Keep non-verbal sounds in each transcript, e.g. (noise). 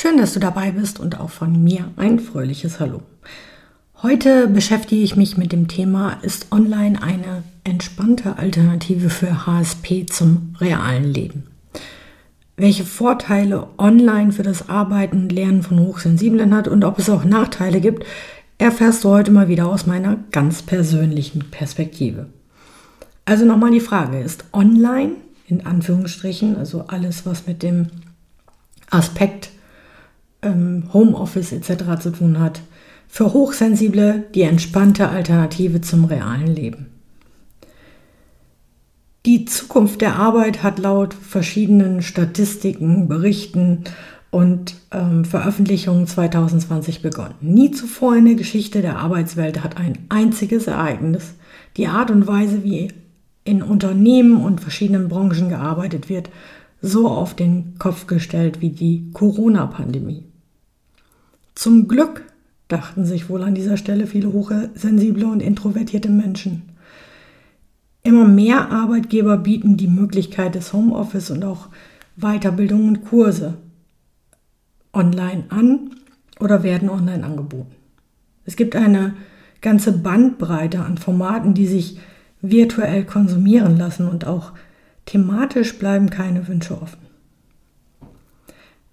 Schön, dass du dabei bist und auch von mir ein fröhliches Hallo. Heute beschäftige ich mich mit dem Thema, ist online eine entspannte Alternative für HSP zum realen Leben? Welche Vorteile online für das Arbeiten und Lernen von Hochsensiblen hat und ob es auch Nachteile gibt, erfährst du heute mal wieder aus meiner ganz persönlichen Perspektive. Also nochmal die Frage, ist online, in Anführungsstrichen, also alles, was mit dem Aspekt ähm, Homeoffice etc. zu tun hat, für Hochsensible die entspannte Alternative zum realen Leben. Die Zukunft der Arbeit hat laut verschiedenen Statistiken, Berichten und ähm, Veröffentlichungen 2020 begonnen. Nie zuvor in der Geschichte der Arbeitswelt hat ein einziges Ereignis die Art und Weise, wie in Unternehmen und verschiedenen Branchen gearbeitet wird, so auf den Kopf gestellt wie die Corona-Pandemie. Zum Glück dachten sich wohl an dieser Stelle viele hochsensible und introvertierte Menschen. Immer mehr Arbeitgeber bieten die Möglichkeit des Homeoffice und auch Weiterbildung und Kurse online an oder werden online angeboten. Es gibt eine ganze Bandbreite an Formaten, die sich virtuell konsumieren lassen und auch thematisch bleiben keine Wünsche offen.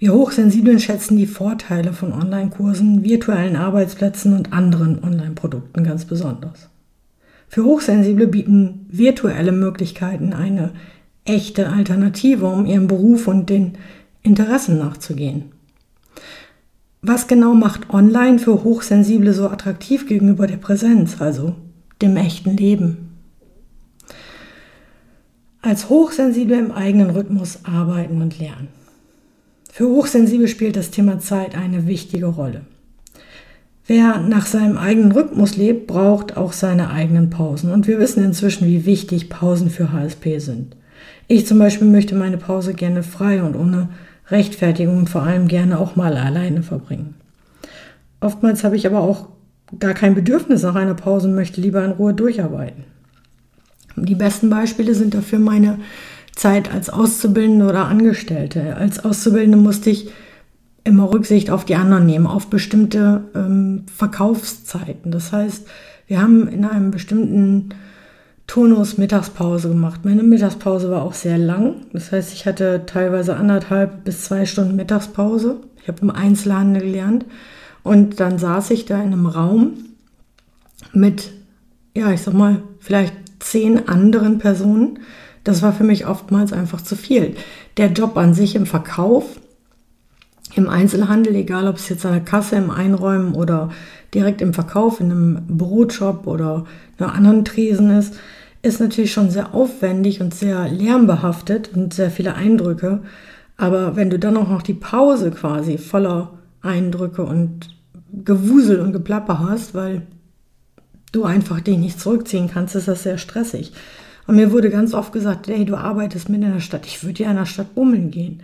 Wir Hochsensiblen schätzen die Vorteile von Online-Kursen, virtuellen Arbeitsplätzen und anderen Online-Produkten ganz besonders. Für Hochsensible bieten virtuelle Möglichkeiten eine echte Alternative, um ihrem Beruf und den Interessen nachzugehen. Was genau macht Online für Hochsensible so attraktiv gegenüber der Präsenz, also dem echten Leben? Als Hochsensible im eigenen Rhythmus arbeiten und lernen. Für Hochsensible spielt das Thema Zeit eine wichtige Rolle. Wer nach seinem eigenen Rhythmus lebt, braucht auch seine eigenen Pausen. Und wir wissen inzwischen, wie wichtig Pausen für HSP sind. Ich zum Beispiel möchte meine Pause gerne frei und ohne Rechtfertigung und vor allem gerne auch mal alleine verbringen. Oftmals habe ich aber auch gar kein Bedürfnis nach einer Pause und möchte lieber in Ruhe durcharbeiten. Die besten Beispiele sind dafür meine Zeit als Auszubildende oder Angestellte. Als Auszubildende musste ich immer Rücksicht auf die anderen nehmen, auf bestimmte ähm, Verkaufszeiten. Das heißt, wir haben in einem bestimmten Turnus Mittagspause gemacht. Meine Mittagspause war auch sehr lang. Das heißt, ich hatte teilweise anderthalb bis zwei Stunden Mittagspause. Ich habe im Einzelhandel gelernt. Und dann saß ich da in einem Raum mit, ja, ich sag mal, vielleicht zehn anderen Personen das war für mich oftmals einfach zu viel. Der Job an sich im Verkauf, im Einzelhandel, egal ob es jetzt an der Kasse im Einräumen oder direkt im Verkauf in einem Brotshop oder einer anderen Tresen ist, ist natürlich schon sehr aufwendig und sehr lärmbehaftet und sehr viele Eindrücke. Aber wenn du dann auch noch die Pause quasi voller Eindrücke und Gewusel und Geplapper hast, weil du einfach dich nicht zurückziehen kannst, ist das sehr stressig. Und mir wurde ganz oft gesagt, hey, du arbeitest mit in der Stadt, ich würde ja in der Stadt bummeln gehen.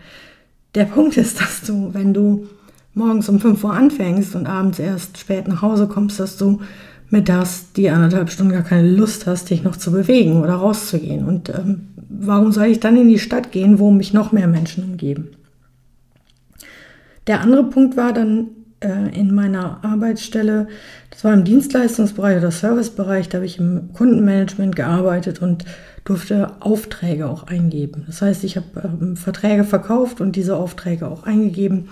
Der (laughs) Punkt ist, dass du, wenn du morgens um 5 Uhr anfängst und abends erst spät nach Hause kommst, dass du mittags die anderthalb Stunden gar keine Lust hast, dich noch zu bewegen oder rauszugehen. Und ähm, warum soll ich dann in die Stadt gehen, wo mich noch mehr Menschen umgeben? Der andere Punkt war dann in meiner Arbeitsstelle, das war im Dienstleistungsbereich oder Servicebereich, da habe ich im Kundenmanagement gearbeitet und durfte Aufträge auch eingeben. Das heißt, ich habe ähm, Verträge verkauft und diese Aufträge auch eingegeben.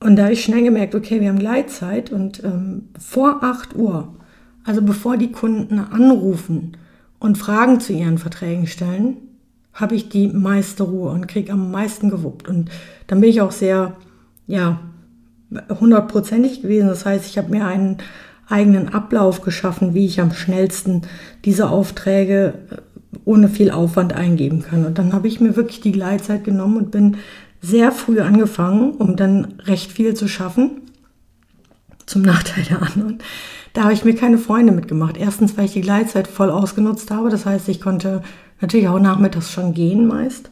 Und da habe ich schnell gemerkt, okay, wir haben Gleitzeit und ähm, vor 8 Uhr, also bevor die Kunden anrufen und Fragen zu ihren Verträgen stellen, habe ich die meiste Ruhe und kriege am meisten gewuppt. Und dann bin ich auch sehr, ja, hundertprozentig gewesen. Das heißt, ich habe mir einen eigenen Ablauf geschaffen, wie ich am schnellsten diese Aufträge äh, ohne viel Aufwand eingeben kann. Und dann habe ich mir wirklich die Gleitzeit genommen und bin sehr früh angefangen, um dann recht viel zu schaffen, zum Nachteil der anderen. Da habe ich mir keine Freunde mitgemacht. Erstens, weil ich die Gleitzeit voll ausgenutzt habe. Das heißt, ich konnte natürlich auch nachmittags schon gehen meist.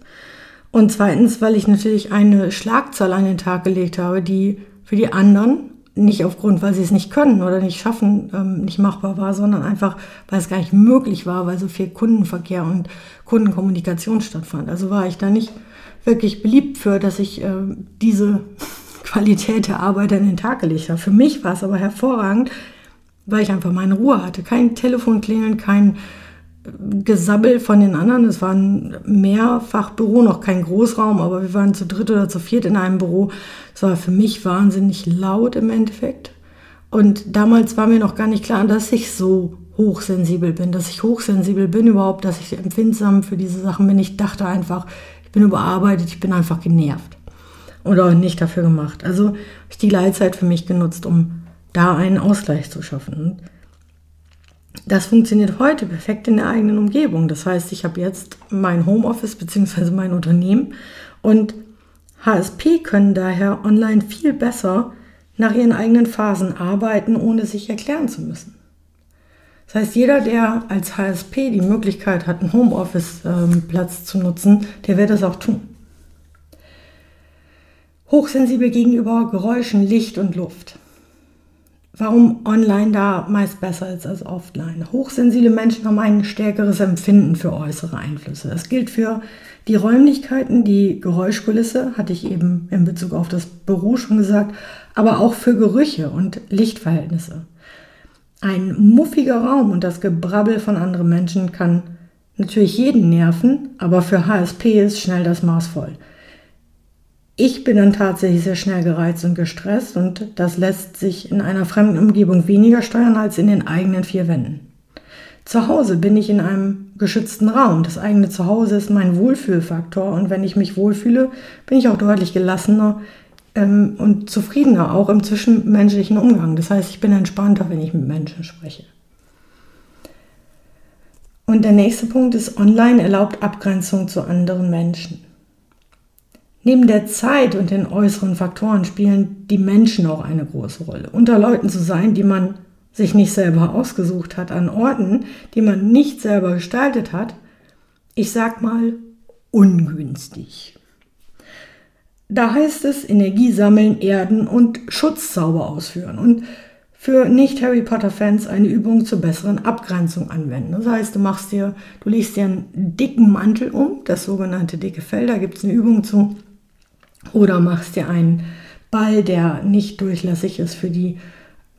Und zweitens, weil ich natürlich eine Schlagzahl an den Tag gelegt habe, die für die anderen nicht aufgrund, weil sie es nicht können oder nicht schaffen, ähm, nicht machbar war, sondern einfach, weil es gar nicht möglich war, weil so viel Kundenverkehr und Kundenkommunikation stattfand. Also war ich da nicht wirklich beliebt für, dass ich äh, diese (laughs) Qualität der Arbeit an den Tag gelegt habe. Für mich war es aber hervorragend, weil ich einfach meine Ruhe hatte. Kein Telefon klingeln, kein Gesabbel von den anderen. Es war ein Mehrfachbüro, noch kein Großraum, aber wir waren zu dritt oder zu viert in einem Büro. Es war für mich wahnsinnig laut im Endeffekt. Und damals war mir noch gar nicht klar, dass ich so hochsensibel bin, dass ich hochsensibel bin überhaupt, dass ich empfindsam für diese Sachen bin. Ich dachte einfach, ich bin überarbeitet, ich bin einfach genervt. Oder nicht dafür gemacht. Also habe ich die Gleitzeit für mich genutzt, um da einen Ausgleich zu schaffen. Das funktioniert heute perfekt in der eigenen Umgebung. Das heißt, ich habe jetzt mein Homeoffice bzw. mein Unternehmen und HSP können daher online viel besser nach ihren eigenen Phasen arbeiten, ohne sich erklären zu müssen. Das heißt, jeder, der als HSP die Möglichkeit hat, einen Homeoffice-Platz ähm, zu nutzen, der wird das auch tun. Hochsensibel gegenüber Geräuschen, Licht und Luft warum online da meist besser ist als offline. Hochsensible Menschen haben ein stärkeres Empfinden für äußere Einflüsse. Das gilt für die Räumlichkeiten, die Geräuschkulisse, hatte ich eben in Bezug auf das Büro schon gesagt, aber auch für Gerüche und Lichtverhältnisse. Ein muffiger Raum und das Gebrabbel von anderen Menschen kann natürlich jeden nerven, aber für HSP ist schnell das Maß voll. Ich bin dann tatsächlich sehr schnell gereizt und gestresst und das lässt sich in einer fremden Umgebung weniger steuern als in den eigenen vier Wänden. Zu Hause bin ich in einem geschützten Raum. Das eigene Zuhause ist mein Wohlfühlfaktor und wenn ich mich wohlfühle, bin ich auch deutlich gelassener ähm, und zufriedener, auch im zwischenmenschlichen Umgang. Das heißt, ich bin entspannter, wenn ich mit Menschen spreche. Und der nächste Punkt ist, online erlaubt Abgrenzung zu anderen Menschen. Neben der Zeit und den äußeren Faktoren spielen die Menschen auch eine große Rolle. Unter Leuten zu sein, die man sich nicht selber ausgesucht hat, an Orten, die man nicht selber gestaltet hat, ich sag mal ungünstig. Da heißt es Energie sammeln, erden und Schutzzauber ausführen und für Nicht-Harry Potter-Fans eine Übung zur besseren Abgrenzung anwenden. Das heißt, du machst dir, du legst dir einen dicken Mantel um, das sogenannte dicke Fell, da gibt es eine Übung zu, oder machst dir einen Ball, der nicht durchlässig ist für die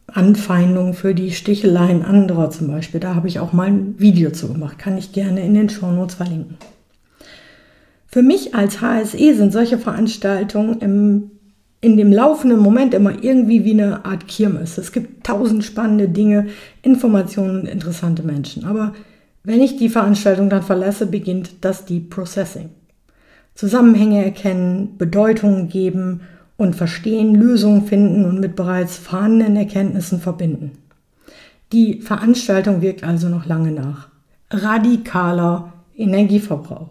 Anfeindung, für die Sticheleien anderer zum Beispiel. Da habe ich auch mal ein Video zu gemacht. Kann ich gerne in den Shownotes verlinken. Für mich als HSE sind solche Veranstaltungen im, in dem laufenden Moment immer irgendwie wie eine Art Kirmes. Es gibt tausend spannende Dinge, Informationen und interessante Menschen. Aber wenn ich die Veranstaltung dann verlasse, beginnt das Deep Processing. Zusammenhänge erkennen, Bedeutungen geben und verstehen, Lösungen finden und mit bereits vorhandenen Erkenntnissen verbinden. Die Veranstaltung wirkt also noch lange nach. Radikaler Energieverbrauch.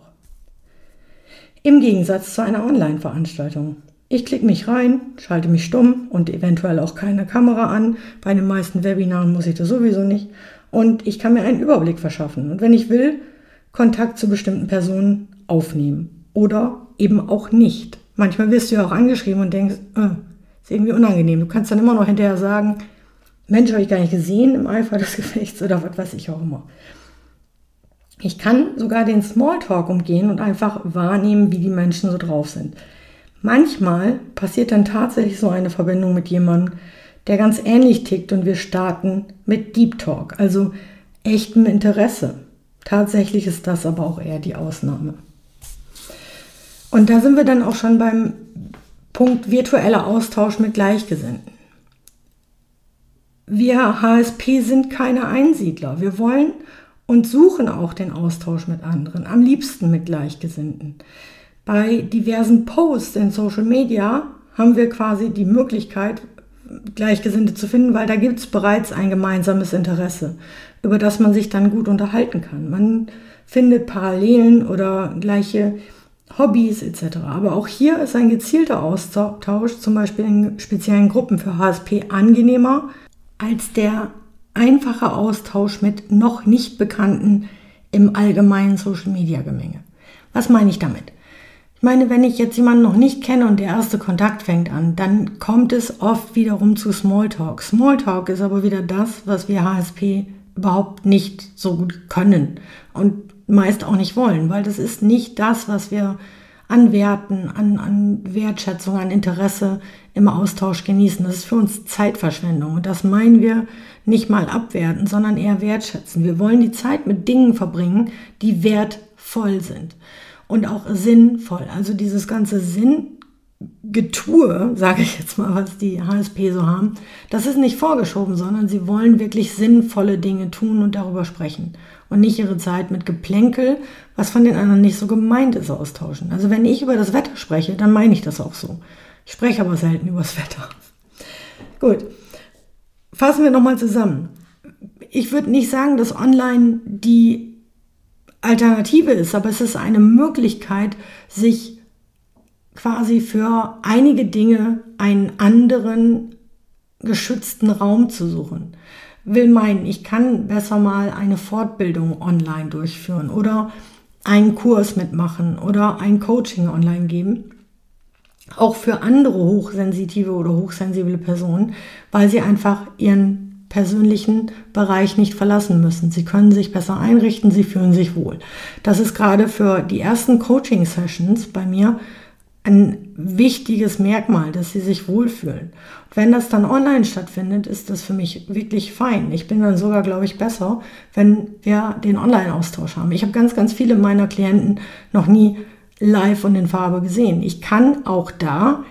Im Gegensatz zu einer Online-Veranstaltung. Ich klicke mich rein, schalte mich stumm und eventuell auch keine Kamera an. Bei den meisten Webinaren muss ich das sowieso nicht. Und ich kann mir einen Überblick verschaffen. Und wenn ich will, Kontakt zu bestimmten Personen aufnehmen oder eben auch nicht. Manchmal wirst du ja auch angeschrieben und denkst, äh, ist irgendwie unangenehm. Du kannst dann immer noch hinterher sagen, Mensch, habe ich gar nicht gesehen im Eifer des (laughs) Gefechts oder was weiß ich auch immer. Ich kann sogar den Smalltalk umgehen und einfach wahrnehmen, wie die Menschen so drauf sind. Manchmal passiert dann tatsächlich so eine Verbindung mit jemandem, der ganz ähnlich tickt und wir starten mit Deep Talk, also echtem Interesse. Tatsächlich ist das aber auch eher die Ausnahme. Und da sind wir dann auch schon beim Punkt virtueller Austausch mit Gleichgesinnten. Wir HSP sind keine Einsiedler. Wir wollen und suchen auch den Austausch mit anderen, am liebsten mit Gleichgesinnten. Bei diversen Posts in Social Media haben wir quasi die Möglichkeit, Gleichgesinnte zu finden, weil da gibt es bereits ein gemeinsames Interesse, über das man sich dann gut unterhalten kann. Man findet Parallelen oder gleiche Hobbys etc. Aber auch hier ist ein gezielter Austausch, zum Beispiel in speziellen Gruppen für HSP, angenehmer als der einfache Austausch mit noch nicht Bekannten im allgemeinen Social-Media-Gemenge. Was meine ich damit? Ich meine, wenn ich jetzt jemanden noch nicht kenne und der erste Kontakt fängt an, dann kommt es oft wiederum zu Smalltalk. Smalltalk ist aber wieder das, was wir HSP überhaupt nicht so gut können und meist auch nicht wollen, weil das ist nicht das, was wir an Werten, an, an Wertschätzung, an Interesse im Austausch genießen. Das ist für uns Zeitverschwendung und das meinen wir nicht mal abwerten, sondern eher wertschätzen. Wir wollen die Zeit mit Dingen verbringen, die wertvoll sind und auch sinnvoll. Also dieses ganze Sinngetue, sage ich jetzt mal, was die HSP so haben, das ist nicht vorgeschoben, sondern sie wollen wirklich sinnvolle Dinge tun und darüber sprechen und nicht ihre Zeit mit Geplänkel, was von den anderen nicht so gemeint ist, austauschen. Also wenn ich über das Wetter spreche, dann meine ich das auch so. Ich spreche aber selten über das (laughs) Wetter. Gut, fassen wir nochmal zusammen. Ich würde nicht sagen, dass online die Alternative ist, aber es ist eine Möglichkeit, sich quasi für einige Dinge einen anderen geschützten Raum zu suchen. Will meinen, ich kann besser mal eine Fortbildung online durchführen oder einen Kurs mitmachen oder ein Coaching online geben auch für andere hochsensitive oder hochsensible Personen, weil sie einfach ihren persönlichen Bereich nicht verlassen müssen. Sie können sich besser einrichten, sie fühlen sich wohl. Das ist gerade für die ersten Coaching-Sessions bei mir ein wichtiges Merkmal, dass sie sich wohlfühlen. Und wenn das dann online stattfindet, ist das für mich wirklich fein. Ich bin dann sogar, glaube ich, besser, wenn wir den Online-Austausch haben. Ich habe ganz, ganz viele meiner Klienten noch nie live und in Farbe gesehen. Ich kann auch da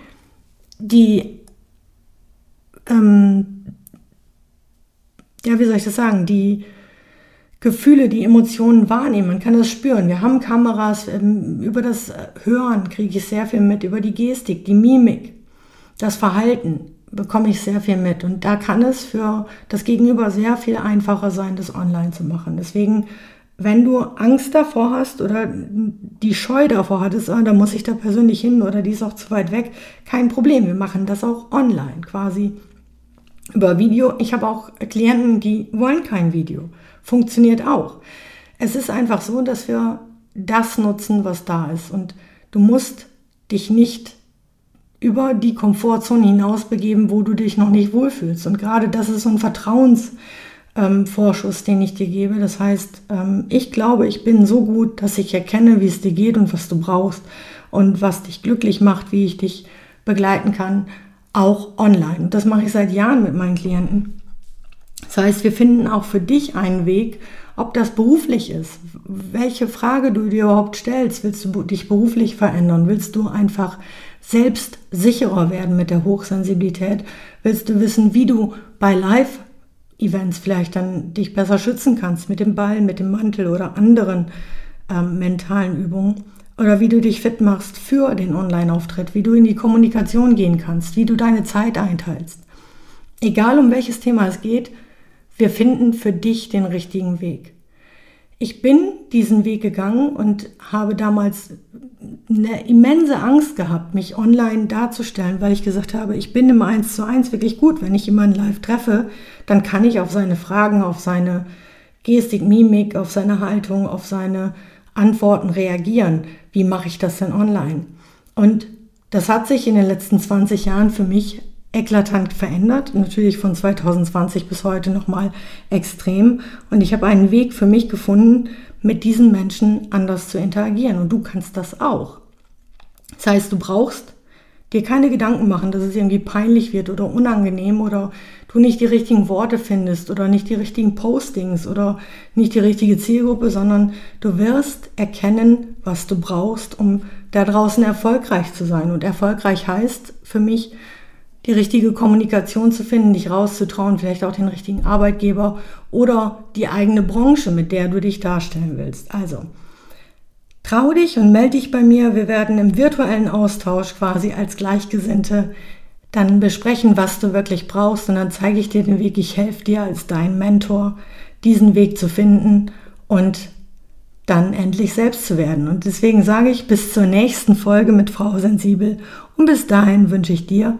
die, ähm, ja, wie soll ich das sagen, die Gefühle, die Emotionen wahrnehmen. Man kann das spüren. Wir haben Kameras. Ähm, über das Hören kriege ich sehr viel mit. Über die Gestik, die Mimik, das Verhalten bekomme ich sehr viel mit. Und da kann es für das Gegenüber sehr viel einfacher sein, das online zu machen. Deswegen wenn du Angst davor hast oder die Scheu davor hattest, ah, da muss ich da persönlich hin oder die ist auch zu weit weg, kein Problem. Wir machen das auch online quasi über Video. Ich habe auch Klienten, die wollen kein Video. Funktioniert auch. Es ist einfach so, dass wir das nutzen, was da ist. Und du musst dich nicht über die Komfortzone hinaus begeben, wo du dich noch nicht wohlfühlst. Und gerade das ist so ein Vertrauens- ähm, den ich dir gebe. Das heißt, ähm, ich glaube, ich bin so gut, dass ich erkenne, wie es dir geht und was du brauchst und was dich glücklich macht, wie ich dich begleiten kann, auch online. Und das mache ich seit Jahren mit meinen Klienten. Das heißt, wir finden auch für dich einen Weg, ob das beruflich ist, welche Frage du dir überhaupt stellst. Willst du dich beruflich verändern? Willst du einfach selbst sicherer werden mit der Hochsensibilität? Willst du wissen, wie du bei Live Events vielleicht dann dich besser schützen kannst mit dem Ball, mit dem Mantel oder anderen ähm, mentalen Übungen. Oder wie du dich fit machst für den Online-Auftritt, wie du in die Kommunikation gehen kannst, wie du deine Zeit einteilst. Egal um welches Thema es geht, wir finden für dich den richtigen Weg. Ich bin diesen Weg gegangen und habe damals eine immense Angst gehabt, mich online darzustellen, weil ich gesagt habe, ich bin im 1 zu 1 wirklich gut. Wenn ich jemanden live treffe, dann kann ich auf seine Fragen, auf seine Gestik, Mimik, auf seine Haltung, auf seine Antworten reagieren. Wie mache ich das denn online? Und das hat sich in den letzten 20 Jahren für mich eklatant verändert. Natürlich von 2020 bis heute nochmal extrem. Und ich habe einen Weg für mich gefunden, mit diesen Menschen anders zu interagieren. Und du kannst das auch. Das heißt, du brauchst dir keine Gedanken machen, dass es irgendwie peinlich wird oder unangenehm oder du nicht die richtigen Worte findest oder nicht die richtigen Postings oder nicht die richtige Zielgruppe, sondern du wirst erkennen, was du brauchst, um da draußen erfolgreich zu sein. Und erfolgreich heißt für mich, die richtige Kommunikation zu finden, dich rauszutrauen, vielleicht auch den richtigen Arbeitgeber oder die eigene Branche, mit der du dich darstellen willst. Also, trau dich und melde dich bei mir. Wir werden im virtuellen Austausch quasi als Gleichgesinnte dann besprechen, was du wirklich brauchst und dann zeige ich dir den Weg. Ich helfe dir als dein Mentor, diesen Weg zu finden und dann endlich selbst zu werden. Und deswegen sage ich bis zur nächsten Folge mit Frau Sensibel. Und bis dahin wünsche ich dir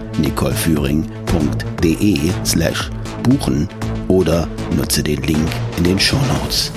slash buchen oder nutze den Link in den Show Notes.